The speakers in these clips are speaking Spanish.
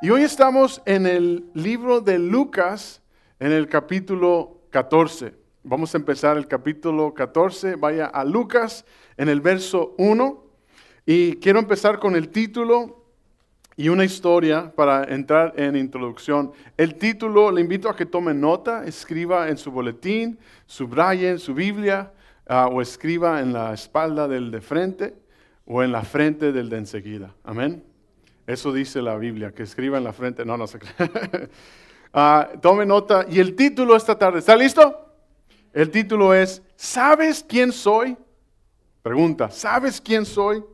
Y hoy estamos en el libro de Lucas, en el capítulo 14. Vamos a empezar el capítulo 14. Vaya a Lucas en el verso 1. Y quiero empezar con el título y una historia para entrar en introducción. El título, le invito a que tome nota, escriba en su boletín, subraye en su Biblia uh, o escriba en la espalda del de frente o en la frente del de enseguida. Amén. Eso dice la Biblia, que escriba en la frente. No, no sé. uh, tome nota. Y el título esta tarde, ¿está listo? El título es, ¿sabes quién soy? Pregunta, ¿sabes quién soy?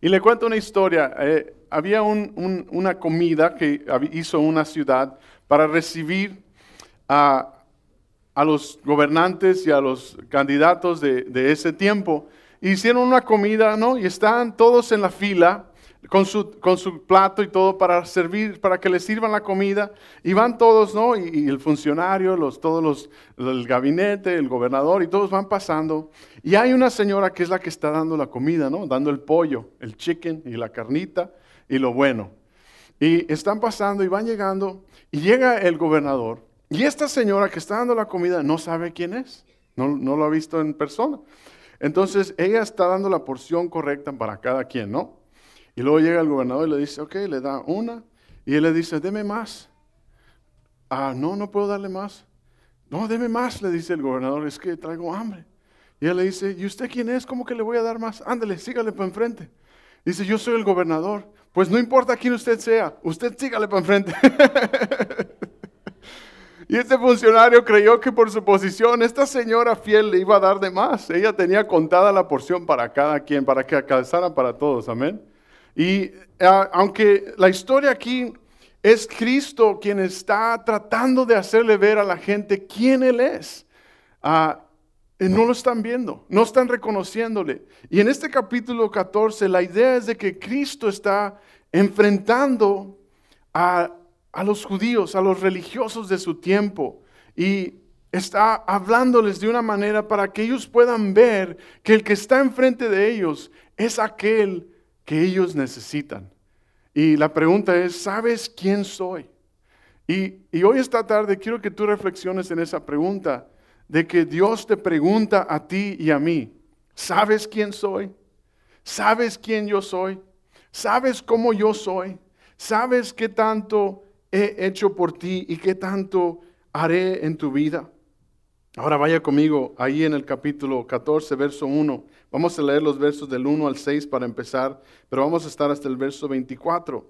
Y le cuento una historia. Eh, había un, una comida que hizo una ciudad para recibir a, a los gobernantes y a los candidatos de, de, ese tiempo. Hicieron una comida, ¿no? Y están todos en la fila con su, con su plato y todo para servir, para que les sirvan la comida. Y van todos, ¿no? Y, el funcionario, los, todos los, el gabinete, el gobernador, y todos van pasando. Y hay una señora que es la que está dando la comida, ¿no? Dando el pollo, el chicken y la carnita y lo bueno. Y están pasando y van llegando. Y llega el gobernador. Y esta señora que está dando la comida no sabe quién es. No, no lo ha visto en persona. Entonces ella está dando la porción correcta para cada quien, ¿no? Y luego llega el gobernador y le dice, ok, le da una. Y él le dice, deme más. Ah, no, no puedo darle más. No, deme más, le dice el gobernador, es que traigo hambre. Y él le dice, ¿y usted quién es? ¿Cómo que le voy a dar más? Ándale, sígale para enfrente. Dice, yo soy el gobernador. Pues no importa quién usted sea, usted sígale para enfrente. y este funcionario creyó que por su posición, esta señora fiel le iba a dar de más. Ella tenía contada la porción para cada quien, para que alcanzara para todos. Amén. Y uh, aunque la historia aquí es Cristo quien está tratando de hacerle ver a la gente quién Él es, uh, no lo están viendo, no están reconociéndole. Y en este capítulo 14 la idea es de que Cristo está enfrentando a, a los judíos, a los religiosos de su tiempo. Y está hablándoles de una manera para que ellos puedan ver que el que está enfrente de ellos es aquel que ellos necesitan. Y la pregunta es, ¿sabes quién soy? Y, y, hoy esta tarde quiero que tú reflexiones en esa pregunta de que Dios te pregunta a ti y a mí, ¿sabes quién soy? ¿Sabes quién yo soy? ¿Sabes cómo yo soy? ¿Sabes qué tanto he hecho por ti y qué tanto haré en tu vida? Ahora vaya conmigo ahí en el capítulo 14, verso 1. Vamos a leer los versos del 1 al 6 para empezar, pero vamos a estar hasta el verso 24.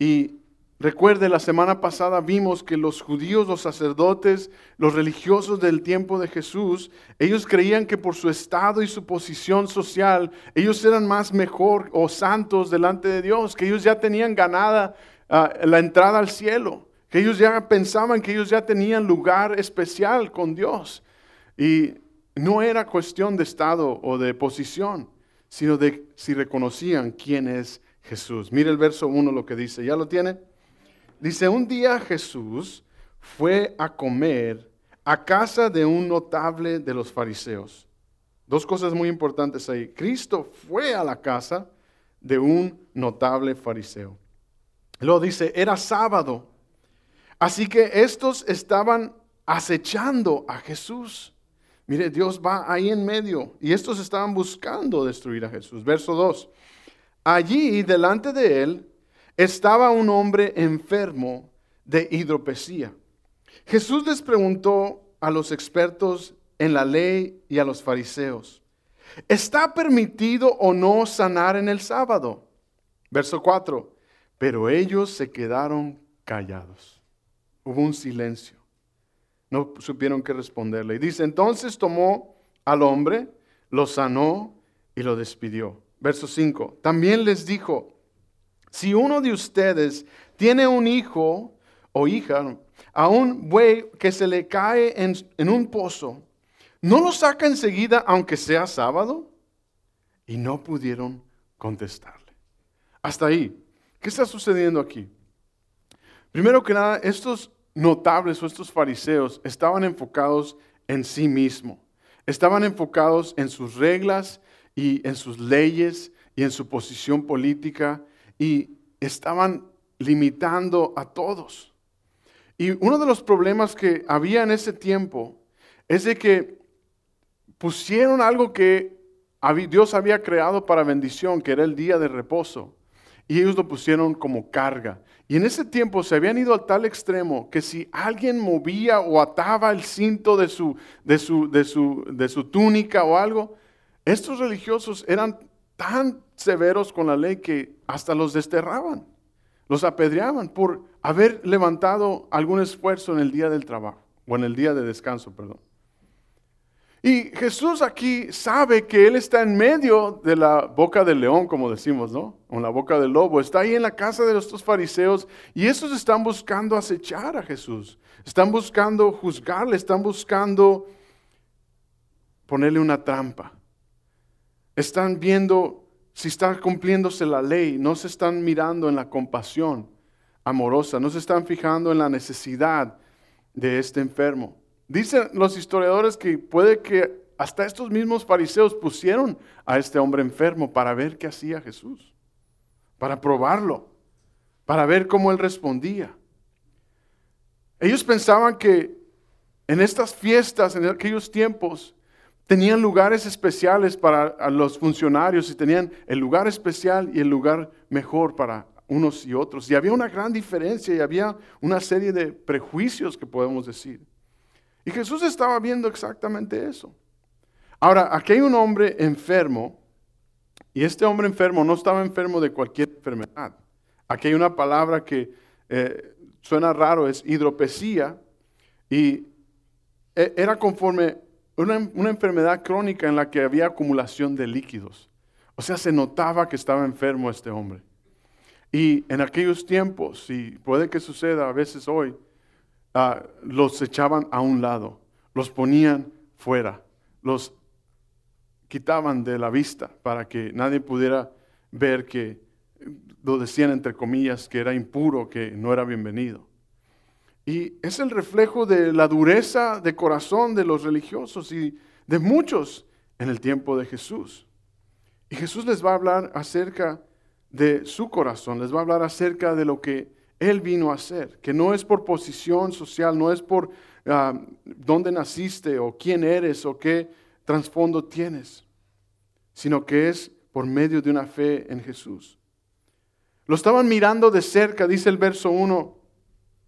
Y recuerde, la semana pasada vimos que los judíos, los sacerdotes, los religiosos del tiempo de Jesús, ellos creían que por su estado y su posición social, ellos eran más mejor o santos delante de Dios, que ellos ya tenían ganada uh, la entrada al cielo que ellos ya pensaban que ellos ya tenían lugar especial con Dios. Y no era cuestión de estado o de posición, sino de si reconocían quién es Jesús. Mire el verso 1 lo que dice, ¿ya lo tiene? Dice, un día Jesús fue a comer a casa de un notable de los fariseos. Dos cosas muy importantes ahí. Cristo fue a la casa de un notable fariseo. Luego dice, era sábado Así que estos estaban acechando a Jesús. Mire, Dios va ahí en medio y estos estaban buscando destruir a Jesús. Verso 2. Allí delante de él estaba un hombre enfermo de hidropesía. Jesús les preguntó a los expertos en la ley y a los fariseos, ¿está permitido o no sanar en el sábado? Verso 4. Pero ellos se quedaron callados. Hubo un silencio. No supieron qué responderle. Y dice, entonces tomó al hombre, lo sanó y lo despidió. Verso 5. También les dijo, si uno de ustedes tiene un hijo o hija, a un buey que se le cae en, en un pozo, ¿no lo saca enseguida aunque sea sábado? Y no pudieron contestarle. Hasta ahí. ¿Qué está sucediendo aquí? Primero que nada, estos notables o estos fariseos estaban enfocados en sí mismo. Estaban enfocados en sus reglas y en sus leyes y en su posición política y estaban limitando a todos. Y uno de los problemas que había en ese tiempo es de que pusieron algo que Dios había creado para bendición, que era el día de reposo, y ellos lo pusieron como carga. Y en ese tiempo se habían ido al tal extremo que si alguien movía o ataba el cinto de su, de su, de su, de su túnica o algo, estos religiosos eran tan severos con la ley que hasta los desterraban, los apedreaban por haber levantado algún esfuerzo en el día del trabajo, o en el día de descanso, perdón. Y Jesús aquí sabe que Él está en medio de la boca del león, como decimos, ¿no? O en la boca del lobo. Está ahí en la casa de estos fariseos y esos están buscando acechar a Jesús. Están buscando juzgarle, están buscando ponerle una trampa. Están viendo si está cumpliéndose la ley, no se están mirando en la compasión amorosa, no se están fijando en la necesidad de este enfermo. Dicen los historiadores que puede que hasta estos mismos fariseos pusieron a este hombre enfermo para ver qué hacía Jesús, para probarlo, para ver cómo él respondía. Ellos pensaban que en estas fiestas, en aquellos tiempos, tenían lugares especiales para los funcionarios y tenían el lugar especial y el lugar mejor para unos y otros. Y había una gran diferencia y había una serie de prejuicios que podemos decir. Y Jesús estaba viendo exactamente eso. Ahora, aquí hay un hombre enfermo, y este hombre enfermo no estaba enfermo de cualquier enfermedad. Aquí hay una palabra que eh, suena raro, es hidropesía, y e, era conforme una, una enfermedad crónica en la que había acumulación de líquidos. O sea, se notaba que estaba enfermo este hombre. Y en aquellos tiempos, y puede que suceda a veces hoy, Ah, los echaban a un lado, los ponían fuera, los quitaban de la vista para que nadie pudiera ver que lo decían entre comillas que era impuro, que no era bienvenido. Y es el reflejo de la dureza de corazón de los religiosos y de muchos en el tiempo de Jesús. Y Jesús les va a hablar acerca de su corazón, les va a hablar acerca de lo que él vino a hacer, que no es por posición social, no es por ah, dónde naciste o quién eres o qué trasfondo tienes, sino que es por medio de una fe en Jesús. Lo estaban mirando de cerca, dice el verso 1,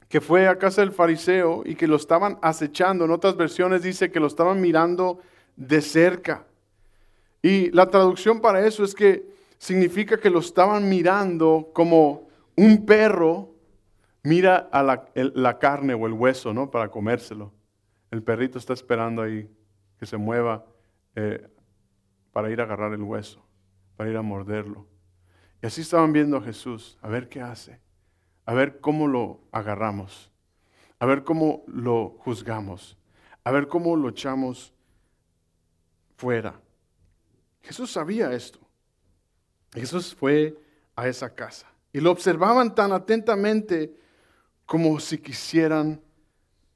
que fue a casa del fariseo y que lo estaban acechando. En otras versiones dice que lo estaban mirando de cerca. Y la traducción para eso es que significa que lo estaban mirando como un perro mira a la, carne o el hueso, ¿no? Para comérselo. El perrito está esperando ahí que se mueva eh, para ir a agarrar el hueso, para ir a morderlo. Y así estaban viendo a Jesús, a ver qué hace, a ver cómo lo agarramos, a ver cómo lo juzgamos, a ver cómo lo echamos fuera. Jesús sabía esto. Jesús fue a esa casa y lo observaban tan atentamente como si quisieran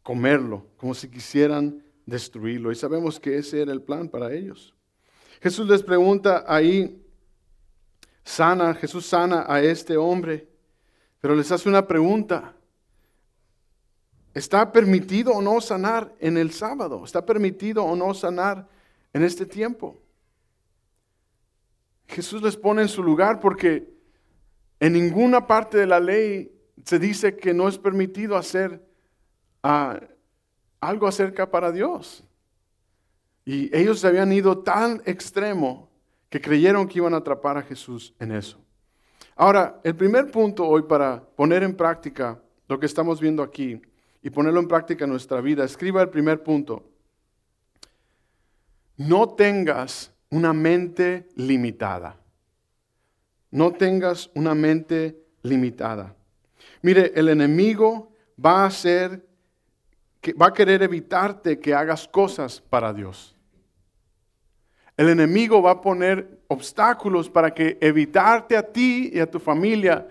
comerlo, como si quisieran destruirlo. Y sabemos que ese era el plan para ellos. Jesús les pregunta ahí, sana, Jesús sana a este hombre, pero les hace una pregunta. ¿Está permitido o no sanar en el sábado? ¿Está permitido o no sanar en este tiempo? Jesús les pone en su lugar porque en ninguna parte de la ley se dice que no es permitido hacer ah, algo acerca para Dios. Y ellos se habían ido tan extremo que creyeron que iban a atrapar a Jesús en eso. Ahora, el primer punto hoy para poner en práctica lo que estamos viendo aquí y ponerlo en práctica en nuestra vida, escriba el primer punto. No tengas una mente limitada. No tengas una mente limitada. Mire, el enemigo va a hacer, va a querer evitarte que hagas cosas para Dios. El enemigo va a poner obstáculos para que evitarte a ti y a tu familia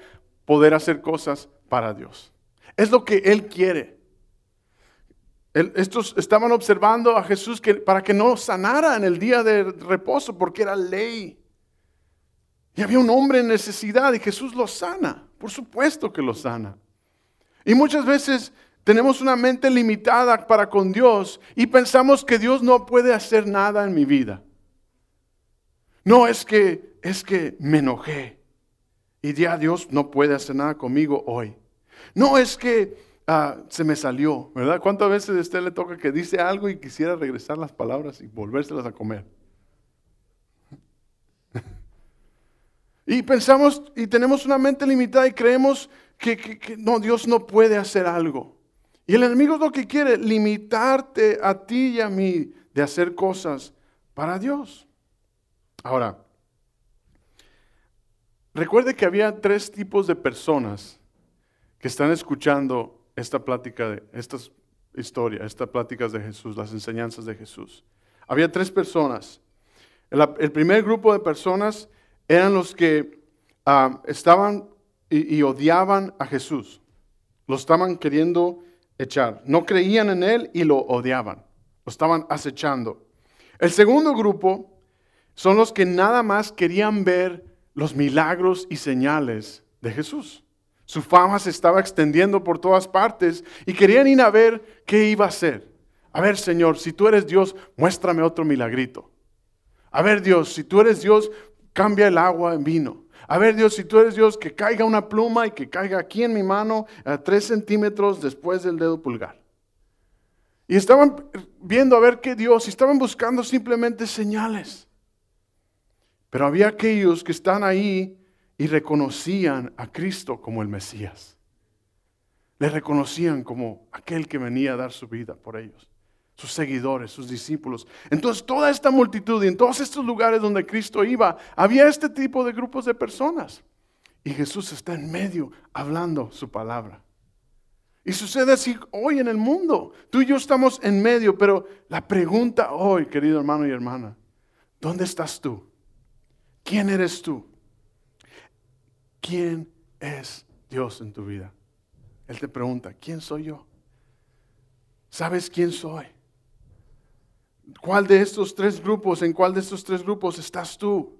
poder hacer cosas para Dios. Es lo que Él quiere. estos estaban observando a Jesús para que no sanara en el día de reposo porque era ley. Y había un hombre en necesidad y Jesús lo sana Por supuesto que lo sana. Y muchas veces tenemos una mente limitada para con Dios y pensamos que Dios no puede hacer nada en mi vida. No es que es que me enojé y ya Dios no puede hacer nada conmigo hoy. No es que ah, se me salió, ¿verdad? ¿Cuántas veces a usted le toca que dice algo y quisiera regresar las palabras y volvérselas a comer? Y pensamos y tenemos una mente limitada y creemos que, no, Dios no puede hacer algo. Y el enemigo es lo que quiere, limitarte a ti y a mí de hacer cosas para Dios. Ahora, recuerde que había tres tipos de personas que están escuchando esta plática, de, estas historias, estas pláticas de Jesús, las enseñanzas de Jesús. Había tres personas. El, primer grupo de personas eran los que ah, estaban y, odiaban a Jesús. Lo estaban queriendo echar. No creían en Él y lo odiaban. Lo estaban acechando. El segundo grupo son los que nada más querían ver los milagros y señales de Jesús. Su fama se estaba extendiendo por todas partes y querían ir a ver qué iba a hacer. A ver, Señor, si tú eres Dios, muéstrame otro milagrito. A ver, Dios, si tú eres Dios, cambia el agua en vino. A ver, Dios, si tú eres Dios, que caiga una pluma y que caiga aquí en mi mano a tres centímetros después del dedo pulgar. Y estaban viendo a ver qué Dios, y estaban buscando simplemente señales. Pero había aquellos que están ahí y reconocían a Cristo como el Mesías. Le reconocían como aquel que venía a dar su vida por ellos sus seguidores, sus discípulos. Entonces, toda esta multitud y en todos estos lugares donde Cristo iba, había este tipo de grupos de personas. Y Jesús está en medio hablando su palabra. Y sucede así hoy en el mundo. Tú y yo estamos en medio, pero la pregunta hoy, querido hermano y hermana, ¿dónde estás tú? ¿Quién eres tú? ¿Quién es Dios en tu vida? Él te pregunta, ¿quién soy yo? ¿Sabes quién soy? ¿Cuál de estos tres grupos, en cuál de estos tres grupos estás tú?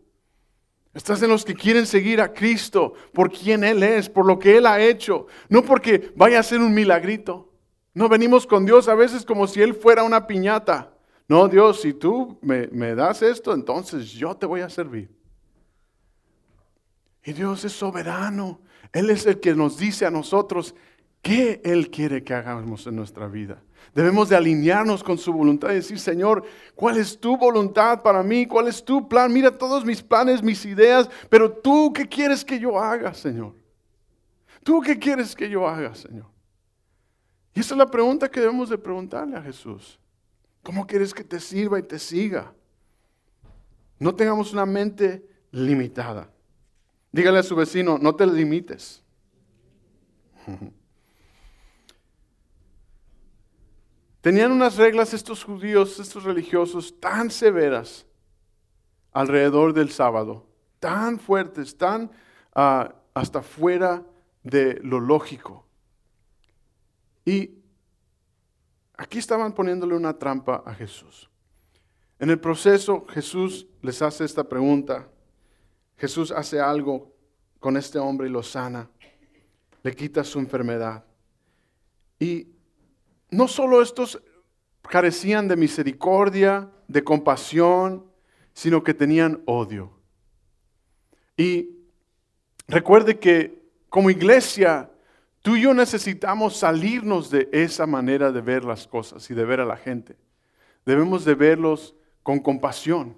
Estás en los que quieren seguir a Cristo por quien Él es, por lo que Él ha hecho, no porque vaya a ser un milagrito. No venimos con Dios a veces como si Él fuera una piñata. No, Dios, si tú me, me das esto, entonces yo te voy a servir. Y Dios es soberano. Él es el que nos dice a nosotros qué Él quiere que hagamos en nuestra vida. Debemos de alinearnos con su voluntad y decir, Señor, ¿cuál es tu voluntad para mí? ¿Cuál es tu plan? Mira todos mis planes, mis ideas, pero tú qué quieres que yo haga, Señor? ¿Tú qué quieres que yo haga, Señor? Y esa es la pregunta que debemos de preguntarle a Jesús. ¿Cómo quieres que te sirva y te siga? No tengamos una mente limitada. Dígale a su vecino, no te limites. Tenían unas reglas estos judíos, estos religiosos, tan severas alrededor del sábado, tan fuertes, tan ah, hasta fuera de lo lógico. Y aquí estaban poniéndole una trampa a Jesús. En el proceso Jesús les hace esta pregunta. Jesús hace algo con este hombre y lo sana. Le quita su enfermedad. Y no solo estos carecían de misericordia, de compasión, sino que tenían odio. Y recuerde que como iglesia, tú y yo necesitamos salirnos de esa manera de ver las cosas y de ver a la gente. Debemos de verlos con compasión,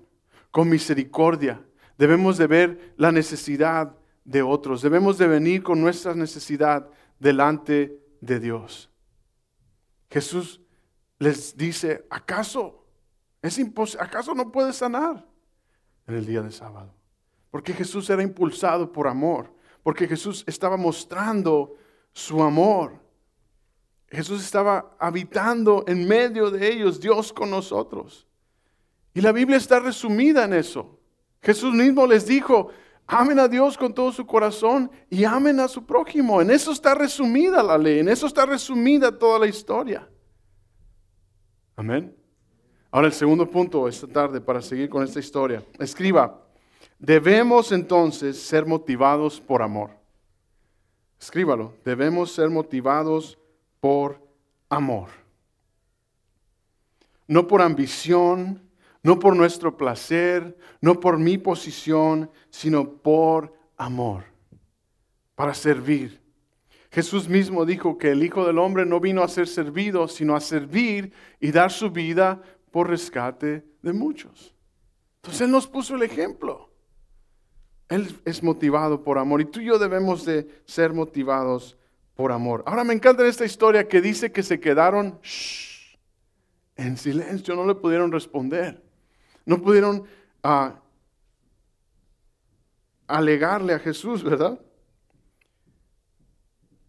con misericordia. Debemos de ver la necesidad de otros. Debemos de venir con nuestra necesidad delante de Dios. Jesús les dice, ¿acaso es ¿Acaso no puede sanar en el día de sábado? Porque Jesús era impulsado por amor, porque Jesús estaba mostrando su amor. Jesús estaba habitando en medio de ellos, Dios con nosotros. Y la Biblia está resumida en eso. Jesús mismo les dijo, amen a Dios con todo su corazón y amen a su prójimo. En eso está resumida la ley, en eso está resumida toda la historia. Amén. Ahora el segundo punto esta tarde para seguir con esta historia. Escriba, debemos entonces ser motivados por amor. escríbalo, debemos ser motivados por amor. No por ambición, no por nuestro placer, no por mi posición, sino por amor, para servir. Jesús mismo dijo que el Hijo del Hombre no vino a ser servido, sino a servir y dar su vida por rescate de muchos. Entonces Él nos puso el ejemplo. Él es motivado por amor y tú y yo debemos de ser motivados por amor. Ahora me encanta esta historia que dice que se quedaron en silencio, no le pudieron responder. No pudieron ah, alegarle a Jesús, ¿verdad?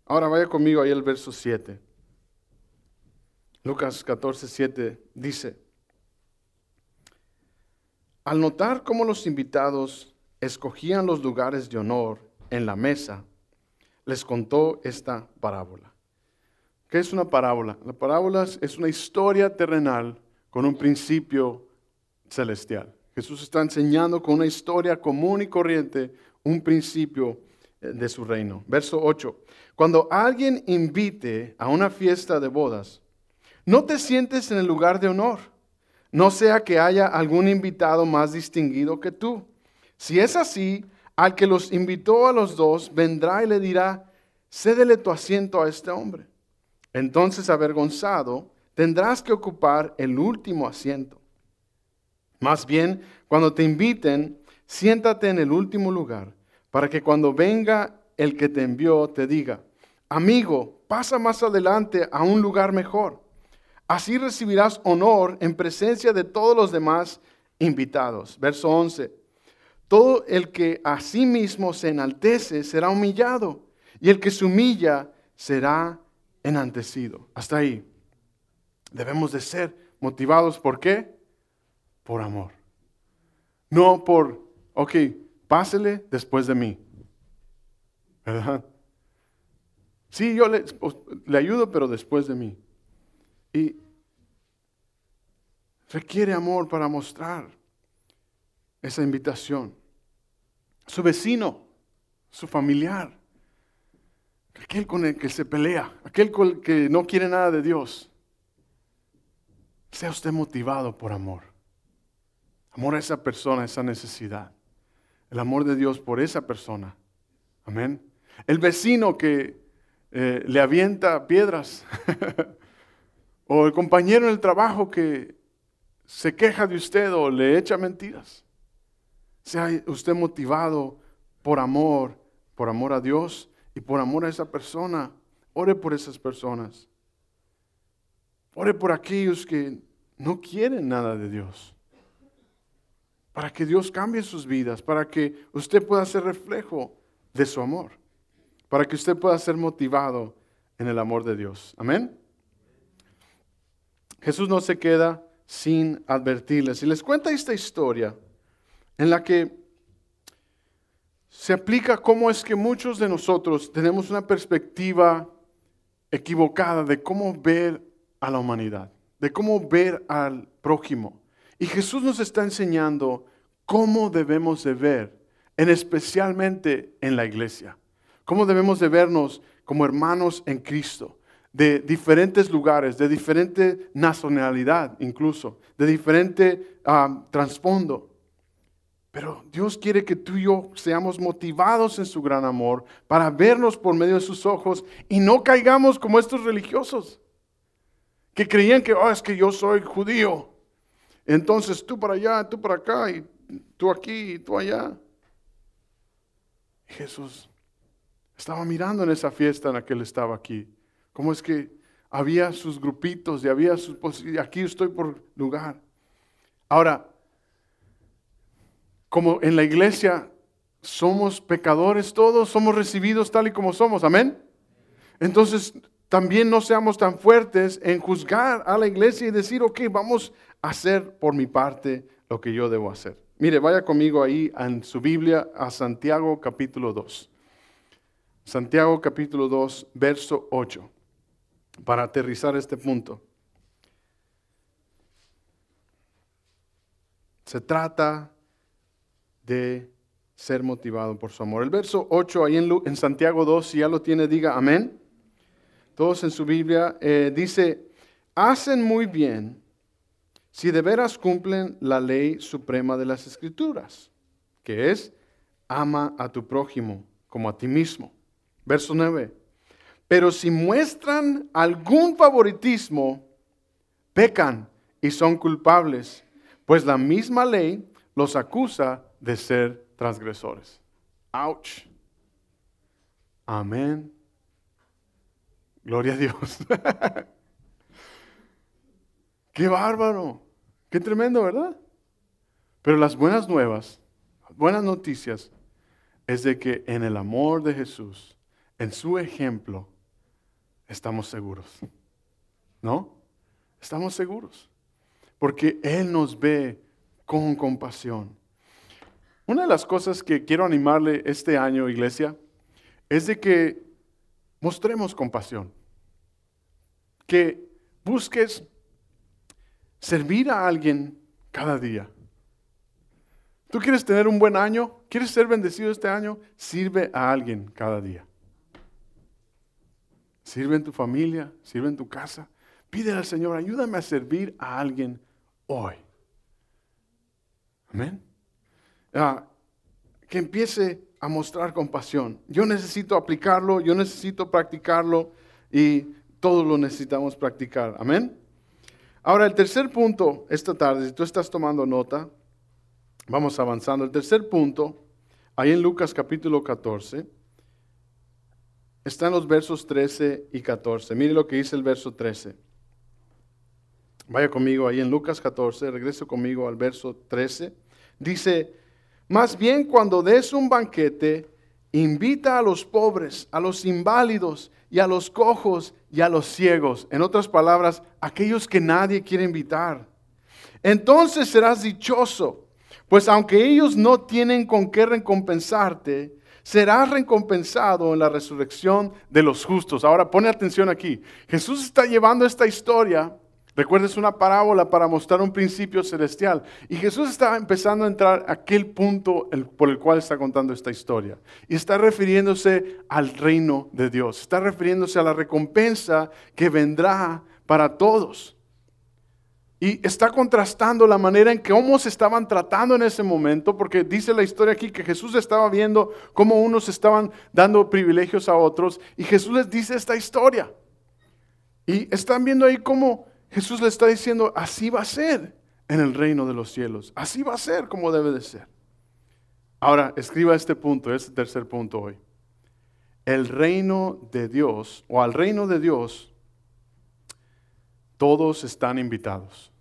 Ahora vaya conmigo ahí al verso 7. Lucas 14, 7 dice, al notar cómo los invitados escogían los lugares de honor en la mesa, les contó esta parábola. ¿Qué es una parábola? La parábola es una historia terrenal con un principio celestial. Jesús está enseñando con una historia común y corriente un principio eh, de su reino. Verso 8. Cuando alguien invite a una fiesta de bodas, no te sientes en el lugar de honor, no sea que haya algún invitado más distinguido que tú. Si es así, al que los invitó a los dos vendrá y le dirá, cédele tu asiento a este hombre. Entonces, avergonzado, tendrás que ocupar el último asiento. Más bien, cuando te inviten, siéntate en el último lugar, para que cuando venga el que te envió te diga, amigo, pasa más adelante a un lugar mejor. Así recibirás honor en presencia de todos los demás invitados. Verso 11. Todo el que a sí mismo se enaltece será humillado, y el que se humilla será enaltecido. Hasta ahí. Debemos de ser motivados por qué? Por amor. No por, ok, pásele después de mí. ¿Verdad? Sí, yo le, pues, le ayudo, pero después de mí. Y requiere amor para mostrar esa invitación. Su vecino, su familiar, aquel con el que se pelea, aquel con el que no quiere nada de Dios. Sea usted motivado por amor. Amor a esa persona, esa necesidad. El amor de Dios por esa persona. Amén. El vecino que eh, le avienta piedras. o el compañero en el trabajo que se queja de usted o le echa mentiras. Sea usted motivado por amor, por amor a Dios y por amor a esa persona. Ore por esas personas. Ore por aquellos que no quieren nada de Dios para que Dios cambie sus vidas, para que usted pueda ser reflejo de su amor, para que usted pueda ser motivado en el amor de Dios. Amén. Jesús no se queda sin advertirles. Y les cuenta esta historia en la que se aplica cómo es que muchos de nosotros tenemos una perspectiva equivocada de cómo ver a la humanidad, de cómo ver al prójimo. Y Jesús nos está enseñando cómo debemos de ver, en especialmente en la iglesia. Cómo debemos de vernos como hermanos en Cristo, de diferentes lugares, de diferente nacionalidad incluso, de diferente um, trasfondo. Pero Dios quiere que tú y yo seamos motivados en su gran amor para vernos por medio de sus ojos y no caigamos como estos religiosos que creían que, oh, es que yo soy judío entonces tú para allá, tú para acá, y tú aquí, y tú allá. Jesús estaba mirando en esa fiesta en la que él estaba aquí. ¿Cómo es que había sus grupitos y había sus y aquí estoy por lugar? Ahora, como en la iglesia somos pecadores todos, somos recibidos tal y como somos, amén. Entonces, también no seamos tan fuertes en juzgar a la iglesia y decir, ok, vamos hacer por mi parte lo que yo debo hacer. Mire, vaya conmigo ahí en su Biblia a Santiago capítulo 2. Santiago capítulo 2, verso 8, para aterrizar este punto. Se trata de ser motivado por su amor. El verso 8 ahí en, Santiago 2, si ya lo tiene, diga amén. Todos en su Biblia, eh, dice, hacen muy bien si de veras cumplen la ley suprema de las escrituras, que es, ama a tu prójimo como a ti mismo. Verso 9. Pero si muestran algún favoritismo, pecan y son culpables, pues la misma ley los acusa de ser transgresores. Ouch. Amén. Gloria a Dios. Qué bárbaro. Qué tremendo, ¿verdad? Pero las buenas nuevas, buenas noticias, es de que en el amor de Jesús, en su ejemplo, estamos seguros. ¿No? Estamos seguros. Porque Él nos ve con compasión. Una de las cosas que quiero animarle este año, iglesia, es de que mostremos compasión. Que busques servir a alguien cada día. ¿Tú quieres tener un buen año? ¿Quieres ser bendecido este año? Sirve a alguien cada día. Sirve en tu familia, sirve en tu casa. Pídele al Señor, ayúdame a servir a alguien hoy. Amén. Ah, que empiece a mostrar compasión. Yo necesito aplicarlo, yo necesito practicarlo y todos lo necesitamos practicar. Amén. Ahora, el tercer punto esta tarde, si tú estás tomando nota, vamos avanzando. El tercer punto, ahí en Lucas capítulo 14, están los versos 13 y 14. Mire lo que dice el verso 13. Vaya conmigo ahí en Lucas 14, regreso conmigo al verso 13. Dice, más bien cuando des un banquete, invita a los pobres, a los inválidos y a los cojos y a los ciegos. En otras palabras, aquellos que nadie quiere invitar. Entonces serás dichoso, pues aunque ellos no tienen con qué recompensarte, serás recompensado en la resurrección de los justos. Ahora pone atención aquí. Jesús está llevando esta historia. Recuerda, es una parábola para mostrar un principio celestial. Y Jesús está empezando a entrar a aquel punto por el cual está contando esta historia. Y está refiriéndose al reino de Dios. Está refiriéndose a la recompensa que vendrá para todos. Y está contrastando la manera en que cómo se estaban tratando en ese momento, porque dice la historia aquí que Jesús estaba viendo cómo unos estaban dando privilegios a otros, y Jesús les dice esta historia. Y están viendo ahí cómo Jesús le está diciendo, así va a ser en el reino de los cielos, así va a ser como debe de ser. Ahora, escriba este punto, este tercer punto hoy. El reino de Dios, o al reino de Dios, todos están invitados.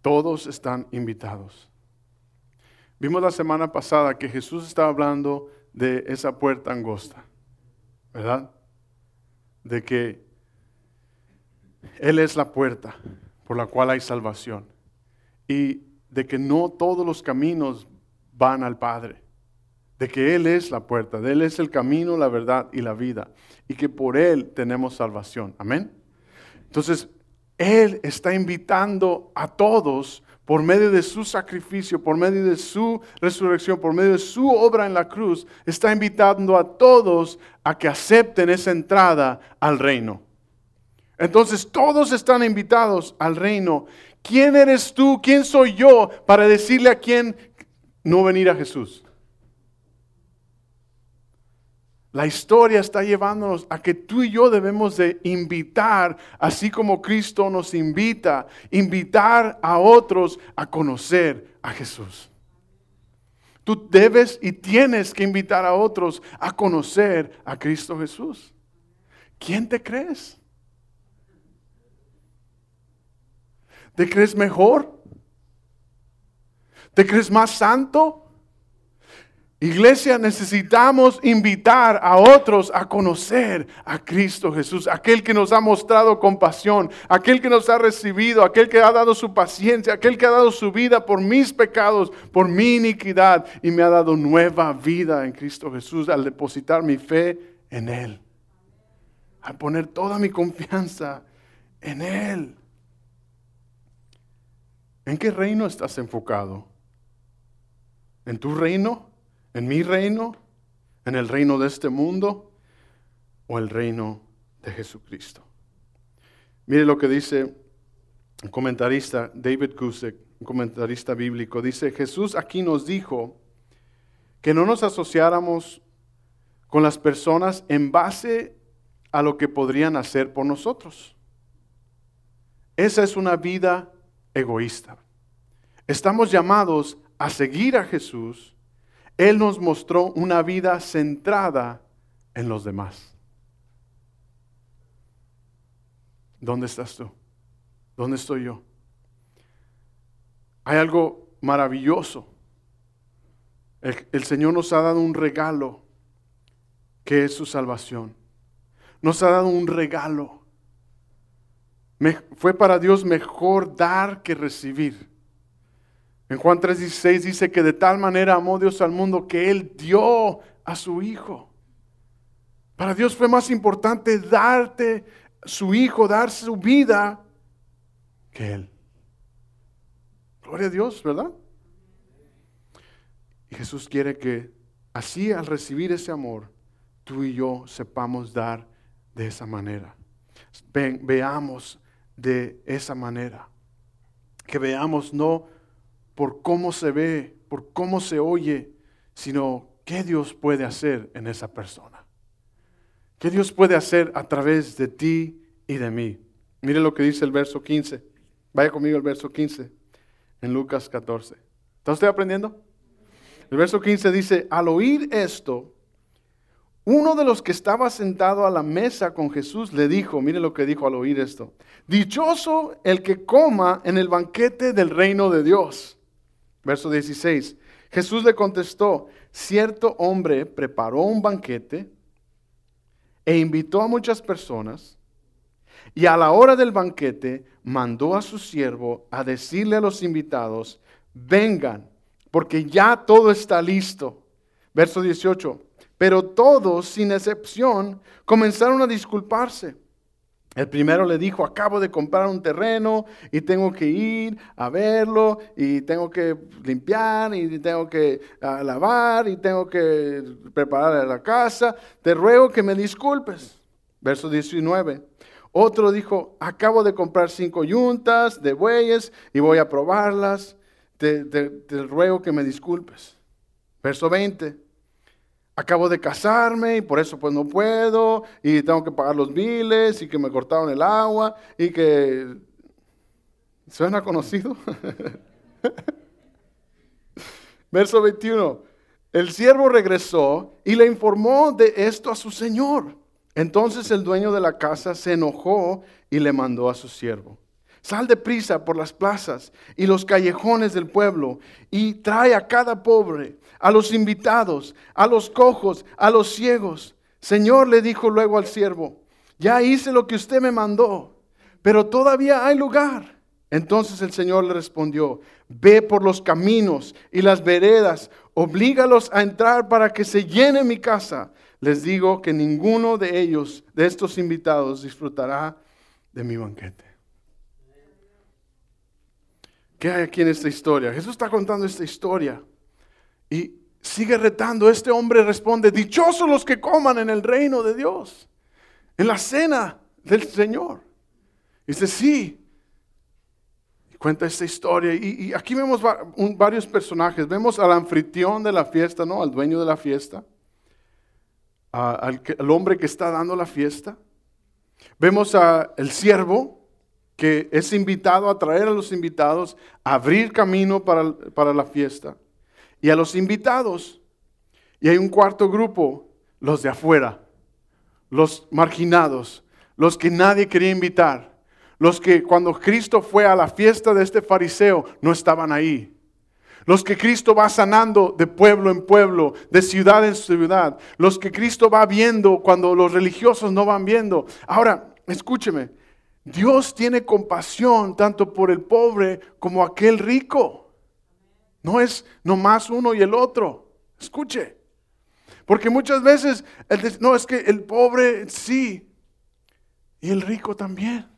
Todos están invitados. Vimos la semana pasada que Jesús estaba hablando de esa puerta angosta, ¿verdad? De que Él es la puerta por la cual hay salvación y de que no todos los caminos van al Padre de que Él es la puerta, de Él es el camino, la verdad y la vida, y que por Él tenemos salvación. Amén. Entonces, Él está invitando a todos por medio de su sacrificio, por medio de su resurrección, por medio de su obra en la cruz, está invitando a todos a que acepten esa entrada al reino. Entonces todos están invitados al reino. ¿Quién eres tú? ¿Quién soy yo para decirle a quién no venir a Jesús? La historia está llevándonos a que tú y yo debemos de invitar, así como Cristo nos invita, invitar a otros a conocer a Jesús. Tú debes y tienes que invitar a otros a conocer a Cristo Jesús. ¿Quién te crees? ¿Te crees mejor? ¿Te crees más santo? Iglesia, necesitamos invitar a otros a conocer a Cristo Jesús, aquel que nos ha mostrado compasión, aquel que nos ha recibido, aquel que ha dado su paciencia, aquel que ha dado su vida por mis pecados, por mi iniquidad y me ha dado nueva vida en Cristo Jesús al depositar mi fe en Él, al poner toda mi confianza en Él. ¿En qué reino estás enfocado? ¿En tu reino? ¿En mi reino? ¿En el reino de este mundo? ¿O el reino de Jesucristo? Mire lo que dice el comentarista David Gusick, un comentarista bíblico. Dice, Jesús aquí nos dijo que no nos asociáramos con las personas en base a lo que podrían hacer por nosotros. Esa es una vida egoísta. Estamos llamados a seguir a Jesús. Él nos mostró una vida centrada en los demás. ¿Dónde estás tú? ¿Dónde estoy yo? Hay algo maravilloso. El, Señor nos ha dado un regalo que es su salvación. Nos ha dado un regalo. fue para Dios mejor dar que recibir. En Juan 3:16 dice que de tal manera amó Dios al mundo que Él dio a su Hijo. Para Dios fue más importante darte su Hijo, dar su vida, que Él. Gloria a Dios, ¿verdad? Y Jesús quiere que así al recibir ese amor, tú y yo sepamos dar de esa manera. veamos de esa manera. Que veamos no por cómo se ve, por cómo se oye, sino qué Dios puede hacer en esa persona. ¿Qué Dios puede hacer a través de ti y de mí? Mire lo que dice el verso 15. Vaya conmigo al verso 15 en Lucas 14. ¿Está usted aprendiendo? El verso 15 dice, al oír esto, uno de los que estaba sentado a la mesa con Jesús le dijo, mire lo que dijo al oír esto, dichoso el que coma en el banquete del reino de Dios. Verso 16, Jesús le contestó, cierto hombre preparó un banquete e invitó a muchas personas y a la hora del banquete mandó a su siervo a decirle a los invitados, vengan, porque ya todo está listo. Verso 18, pero todos, sin excepción, comenzaron a disculparse. El primero le dijo, acabo de comprar un terreno y tengo que ir a verlo y tengo que limpiar y tengo que ah, lavar y tengo que preparar la casa. Te ruego que me disculpes. Verso 19. Otro dijo, acabo de comprar cinco yuntas de bueyes y voy a probarlas. Te, ruego que me disculpes. Verso 20. Acabo de casarme y por eso pues no puedo y tengo que pagar los biles y que me cortaron el agua y que... ¿Suena conocido? Verso 21. El siervo regresó y le informó de esto a su señor. Entonces el dueño de la casa se enojó y le mandó a su siervo. Sal deprisa por las plazas y los callejones del pueblo y trae a cada pobre, a los invitados, a los cojos, a los ciegos. Señor le dijo luego al siervo, ya hice lo que usted me mandó, pero todavía hay lugar. Entonces el Señor le respondió, ve por los caminos y las veredas, oblígalos a entrar para que se llene mi casa les digo que ninguno de ellos, de estos invitados, disfrutará de mi banquete. ¿Qué hay aquí en esta historia? Jesús está contando esta historia y sigue retando. Este hombre responde, dichosos los que coman en el reino de Dios, en la cena del Señor. dice, sí. Y cuenta esta historia. Y, aquí vemos varios personajes. Vemos al anfitrión de la fiesta, ¿no? Al dueño de la fiesta al, hombre que está dando la fiesta. Vemos al siervo que es invitado a traer a los invitados, a abrir camino para la fiesta. Y a los invitados. Y hay un cuarto grupo, los de afuera, los marginados, los que nadie quería invitar, los que cuando Cristo fue a la fiesta de este fariseo no estaban ahí. Los que Cristo va sanando de pueblo en pueblo, de ciudad en ciudad. Los que Cristo va viendo cuando los religiosos no van viendo. Ahora, escúcheme. Dios tiene compasión tanto por el pobre como aquel rico. No es nomás uno y el otro. Escuche. Porque muchas veces, no, es que el pobre sí y el rico también.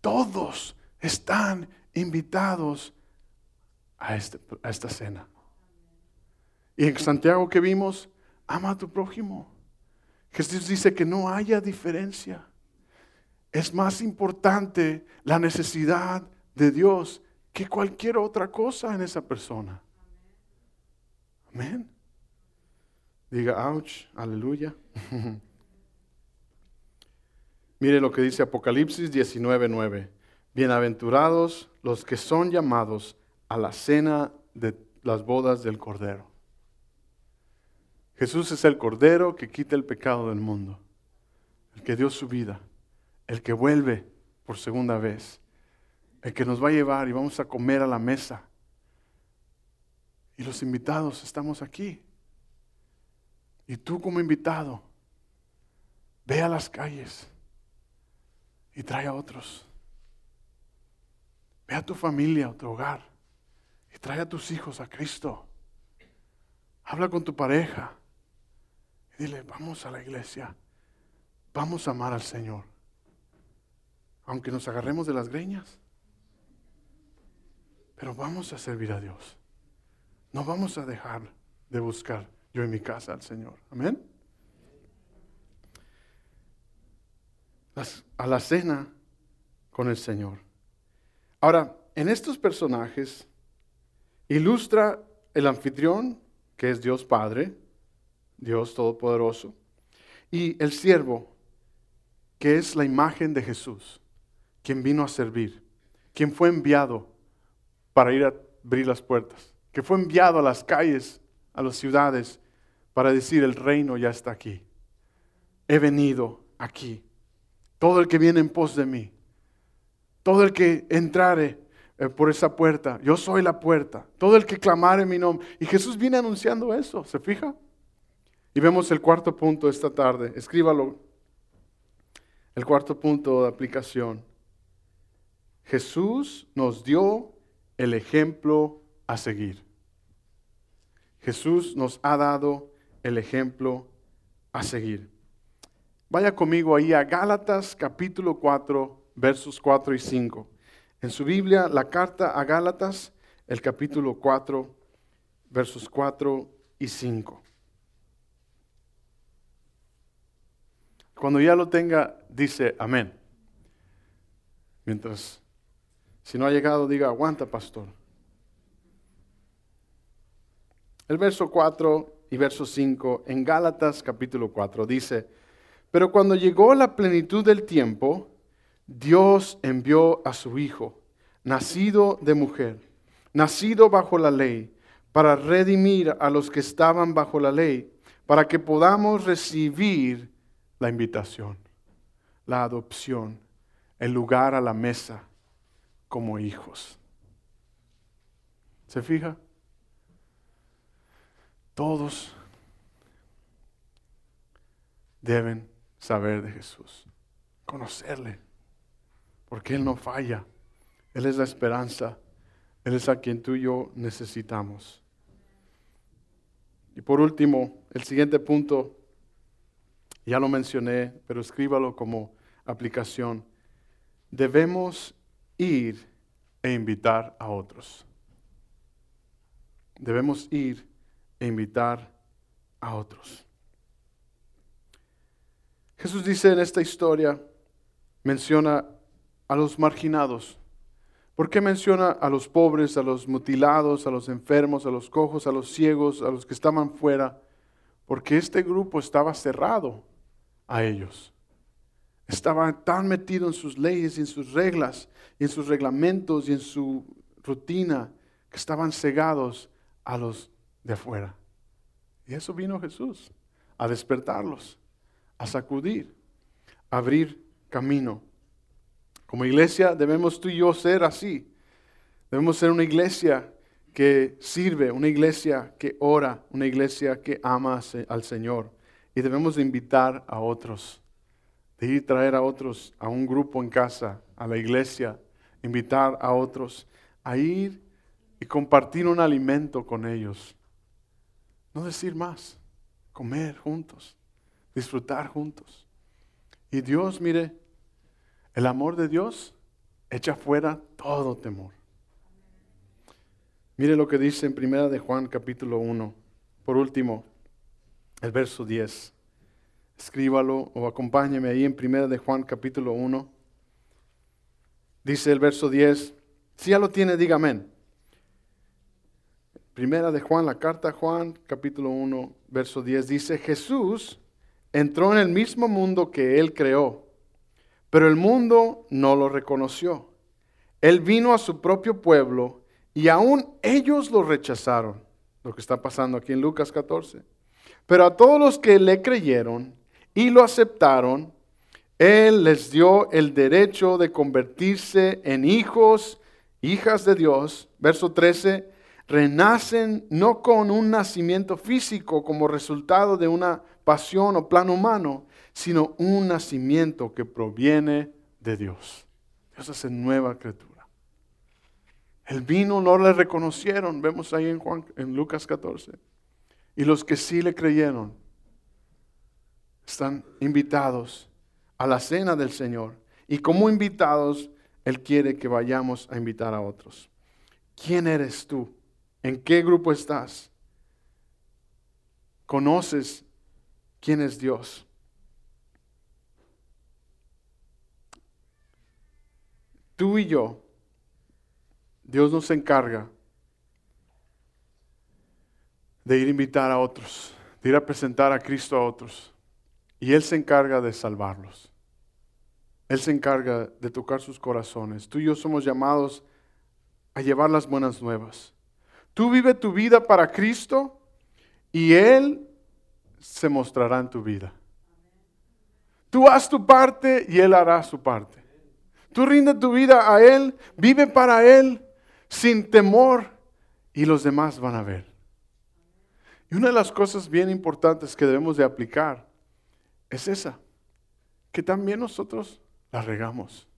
Todos están invitados a, este, a esta cena. Y en Santiago que vimos, ama a tu prójimo. Jesús dice que no haya diferencia. Es más importante la necesidad de Dios que cualquier otra cosa en esa persona. Amén. Diga, ouch, aleluya. Mire lo que dice Apocalipsis 19:9. Bienaventurados los que son llamados a la cena de las bodas del Cordero. Jesús es el Cordero que quita el pecado del mundo, el que dio su vida, el que vuelve por segunda vez, el que nos va a llevar y vamos a comer a la mesa. Y los invitados estamos aquí. Y tú como invitado, ve a las calles y trae a otros. Ve a tu familia, a tu hogar y trae a tus hijos a Cristo. Habla con tu pareja y dile, vamos a la iglesia, vamos a amar al Señor. Aunque nos agarremos de las greñas, pero vamos a servir a Dios. No vamos a dejar de buscar yo en mi casa al Señor. Amén. a la cena con el Señor. Ahora, en estos personajes ilustra el anfitrión, que es Dios Padre, Dios Todopoderoso, y el siervo, que es la imagen de Jesús, quien vino a servir, quien fue enviado para ir a abrir las puertas, que fue enviado a las calles, a las ciudades, para decir, el reino ya está aquí. He venido aquí todo el que viene en pos de mí, todo el que entrare eh, por esa puerta, yo soy la puerta, todo el que clamare mi nombre. Y Jesús viene anunciando eso, ¿se fija? Y vemos el cuarto punto esta tarde, escríbalo, el cuarto punto de aplicación. Jesús nos dio el ejemplo a seguir. Jesús nos ha dado el ejemplo a seguir. Vaya conmigo ahí a Gálatas capítulo 4, versos 4 y 5. En su Biblia, la carta a Gálatas, el capítulo 4, versos 4 y 5. Cuando ya lo tenga, dice amén. Mientras, si no ha llegado, diga, aguanta, pastor. El verso 4 y verso 5 en Gálatas capítulo 4 dice, pero cuando llegó la plenitud del tiempo, Dios envió a su Hijo, nacido de mujer, nacido bajo la ley, para redimir a los que estaban bajo la ley, para que podamos recibir la invitación, la adopción, el lugar a la mesa como hijos. ¿Se fija? Todos deben saber de Jesús, conocerle, porque Él no falla, Él es la esperanza, Él es a quien tú y yo necesitamos. Y por último, el siguiente punto, ya lo mencioné, pero escríbalo como aplicación. Debemos ir e invitar a otros. Debemos ir e invitar a otros. Jesús dice en esta historia, menciona a los marginados. ¿Por qué menciona a los pobres, a los mutilados, a los enfermos, a los cojos, a los ciegos, a los que estaban fuera? Porque este grupo estaba cerrado a ellos. Estaba tan metido en sus leyes en sus reglas, en sus reglamentos y en su rutina, que estaban cegados a los de afuera. Y eso vino Jesús, a despertarlos a sacudir, a abrir camino. Como iglesia debemos tú y yo ser así. Debemos ser una iglesia que sirve, una iglesia que ora, una iglesia que ama al Señor. Y debemos de invitar a otros, ir traer a otros a un grupo en casa, a la iglesia, invitar a otros a ir y compartir un alimento con ellos. No decir más, comer juntos disfrutar juntos. Y Dios, mire, el amor de Dios echa fuera todo temor. Mire lo que dice en Primera de Juan capítulo 1. Por último, el verso 10. Escríbalo o acompáñeme ahí en Primera de Juan capítulo 1. Dice el verso 10. Si ya lo tiene, diga amén. Primera de Juan, la carta a Juan, capítulo 1, verso 10, dice, Jesús entró en el mismo mundo que él creó, pero el mundo no lo reconoció. Él vino a su propio pueblo y aún ellos lo rechazaron, lo que está pasando aquí en Lucas 14. Pero a todos los que le creyeron y lo aceptaron, Él les dio el derecho de convertirse en hijos, hijas de Dios. Verso 13, renacen no con un nacimiento físico como resultado de una pasión o plan humano, sino un nacimiento que proviene de Dios. Dios hace nueva criatura. El vino no le reconocieron, vemos ahí en, Juan, en Lucas 14. Y los que sí le creyeron están invitados a la cena del Señor. Y como invitados, Él quiere que vayamos a invitar a otros. ¿Quién eres tú? ¿En qué grupo estás? ¿Conoces quién es Dios? Tú y yo Dios nos encarga de ir a invitar a otros, de ir a presentar a Cristo a otros. Y Él se encarga de salvarlos. Él se encarga de tocar sus corazones. Tú y yo somos llamados a llevar las buenas nuevas. Tú vive tu vida para Cristo y Él se mostrará en tu vida. Tú haz tu parte y Él hará su parte. Tú rinde tu vida a Él, vive para Él sin temor y los demás van a ver. Y una de las cosas bien importantes que debemos de aplicar es esa, que también nosotros la regamos,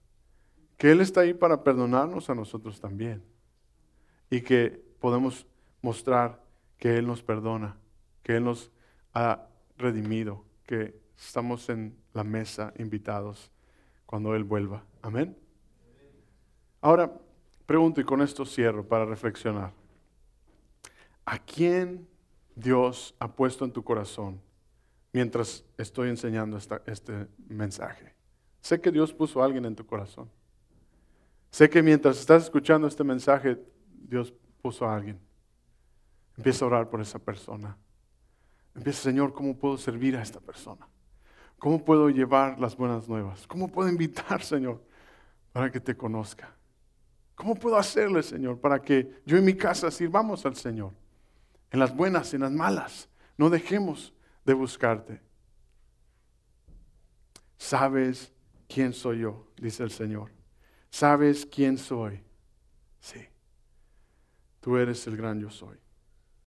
que Él está ahí para perdonarnos a nosotros también y que podemos mostrar que Él nos perdona, que Él nos ha redimido, que estamos en la mesa invitados cuando Él vuelva. Amén. Ahora, Pregunto y con esto cierro para reflexionar. ¿A quién Dios ha puesto en tu corazón mientras estoy enseñando este mensaje? Sé que Dios puso a alguien en tu corazón. Sé que mientras estás escuchando este mensaje, Dios puso a alguien. Empieza a orar por esa persona. Empieza, Señor, ¿cómo puedo servir a esta persona? ¿Cómo puedo llevar las buenas nuevas? ¿Cómo puedo invitar, Señor, para que te conozca? ¿Cómo puedo hacerle, Señor, para que yo y mi casa sirvamos al Señor? En las buenas, en las malas. No dejemos de buscarte. ¿Sabes quién soy yo? Dice el Señor. ¿Sabes quién soy? Sí. Tú eres el gran yo soy.